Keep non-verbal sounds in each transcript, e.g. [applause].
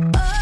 Oh.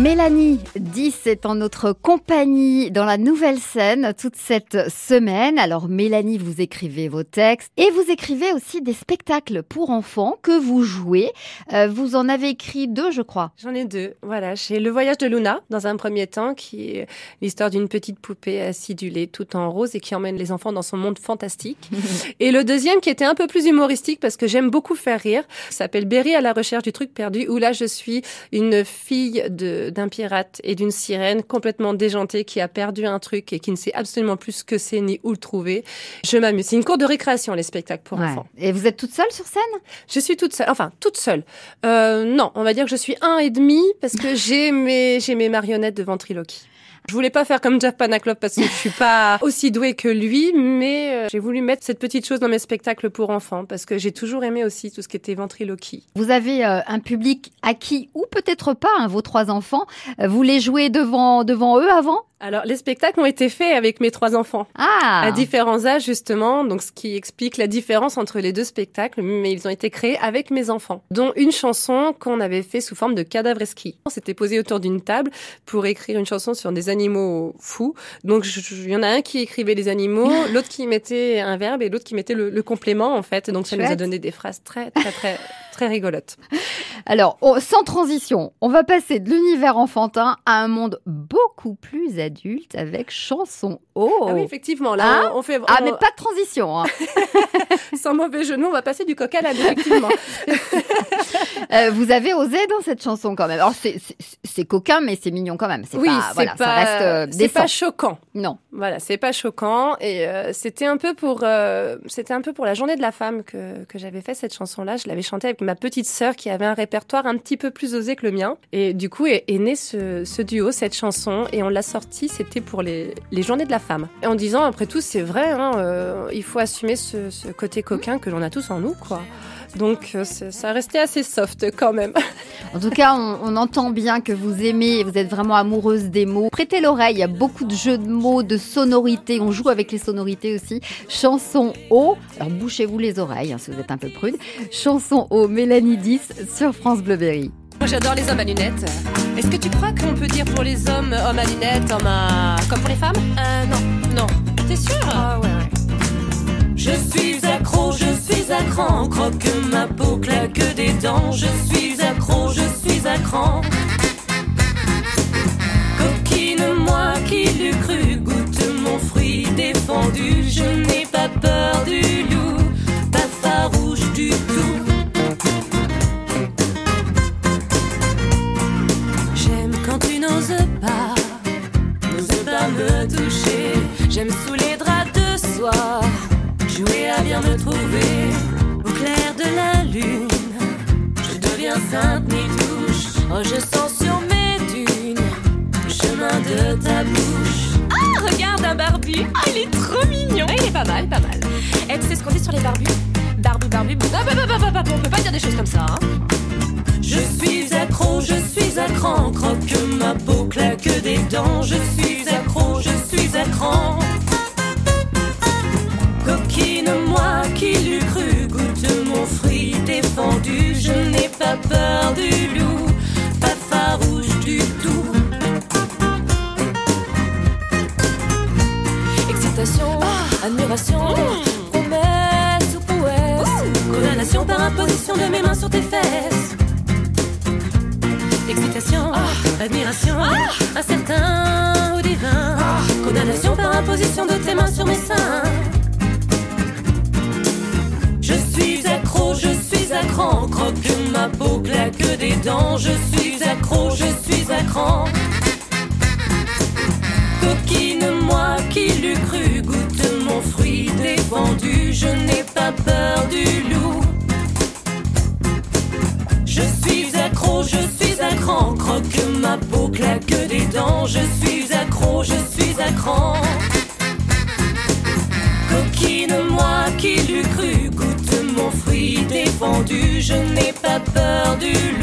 Mélanie 10 est en notre compagnie dans la nouvelle scène toute cette semaine. Alors Mélanie, vous écrivez vos textes et vous écrivez aussi des spectacles pour enfants que vous jouez. Euh, vous en avez écrit deux, je crois. J'en ai deux. Voilà, j'ai Le Voyage de Luna dans un premier temps, qui est l'histoire d'une petite poupée acidulée, tout en rose et qui emmène les enfants dans son monde fantastique. [laughs] et le deuxième qui était un peu plus humoristique parce que j'aime beaucoup faire rire, s'appelle Berry à la recherche du truc perdu, où là je suis une fille de d'un pirate et d'une sirène complètement déjantée qui a perdu un truc et qui ne sait absolument plus ce que c'est ni où le trouver. Je m'amuse. C'est une cour de récréation, les spectacles pour enfants. Et vous êtes toute seule sur scène? Je suis toute seule. Enfin, toute seule. Euh, non, on va dire que je suis un et demi parce que j'ai mes, j'ai mes marionnettes de ventriloquie. Je voulais pas faire comme Jeff Panaclop parce que je suis pas [laughs] aussi douée que lui, mais euh, j'ai voulu mettre cette petite chose dans mes spectacles pour enfants parce que j'ai toujours aimé aussi tout ce qui était ventriloquie. Vous avez euh, un public acquis ou peut-être pas, hein, vos trois enfants. Euh, vous les jouez devant devant eux avant? Alors, les spectacles ont été faits avec mes trois enfants. Ah À différents âges, justement. Donc, ce qui explique la différence entre les deux spectacles. Mais ils ont été créés avec mes enfants. Dont une chanson qu'on avait fait sous forme de cadavreski. On s'était posé autour d'une table pour écrire une chanson sur des animaux fous. Donc, il y en a un qui écrivait les animaux, [laughs] l'autre qui mettait un verbe et l'autre qui mettait le, complément, en fait. Donc, ça nous a donné des phrases très, très, très, très rigolotes. Alors, sans transition, on va passer de l'univers enfantin à un monde beaucoup plus adulte avec chanson. Oh ah oui, effectivement, là, hein on, fait... Ah, mais pas de transition hein. [laughs] Sans mauvais jeu on va passer du coq à l'âne, effectivement. [laughs] euh, vous avez osé dans cette chanson quand même. Alors, c'est coquin, mais c'est mignon quand même. Oui, pas, voilà, pas, ça reste euh, C'est pas choquant. Non. Voilà, c'est pas choquant. Et euh, c'était un peu pour, c'était un peu pour la journée de la femme que, que j'avais fait cette chanson-là. Je l'avais chantée avec ma petite sœur qui avait un répertoire un petit peu plus osé que le mien. Et du coup, est, né ce, ce, duo, cette chanson. Et on l'a sortie, c'était pour les, les journées de la femme. Et en disant, après tout, c'est vrai, hein, euh, il faut assumer ce, ce côté coquin que l'on a tous en nous, quoi. Donc euh, ça restait assez soft quand même. [laughs] En tout cas, on, on, entend bien que vous aimez, vous êtes vraiment amoureuse des mots. Prêtez l'oreille, il y a beaucoup de jeux de mots, de sonorités. On joue avec les sonorités aussi. Chanson haut, alors bouchez-vous les oreilles hein, si vous êtes un peu prude. Chanson haut, Mélanie 10 sur France Bleuberry. Moi j'adore les hommes à lunettes. Est-ce que tu crois qu'on peut dire pour les hommes hommes à lunettes, hommes à... comme pour les femmes? Euh non. Non. T'es sûr Ah ouais ouais. Je suis accro, je suis à croque ma peau, claque des dents. Je suis accro, je suis à. Coquine, moi qui l'eût cru, goûte mon fruit défendu. Je n'ai pas peur jouer à bien me trouver au clair de la lune. Je deviens sainte ni touche. Oh, je sens sur mes dunes le chemin de ta bouche. Ah, regarde un barbu. Ah, il est trop mignon. Ah, il est pas mal, pas mal. Et tu sais ce qu'on dit sur les barbus? Barbu, barbu, ah, bah, bah, bah, bah, on peut pas dire des choses comme ça. Hein je suis accro, je suis à cran, croque ma peau, claque des dents. Je suis accro, je suis à cran. Sur tes fesses. Excitation, Ah. admiration, incertain ou divin. Condamnation par imposition de tes mains sur mes seins. Je suis accro, je suis à cran, croque ma peau, claque des dents. Je suis accro, je suis à cran. Coquine, moi qui l'eût cru, goûte mon fruit défendu. Je n'ai pas peur du loup. Je suis à cran, croque ma peau, claque des dents. Je suis accro, je suis à cran. Coquine, moi qui l'eût cru, goûte mon fruit défendu. Je n'ai pas peur du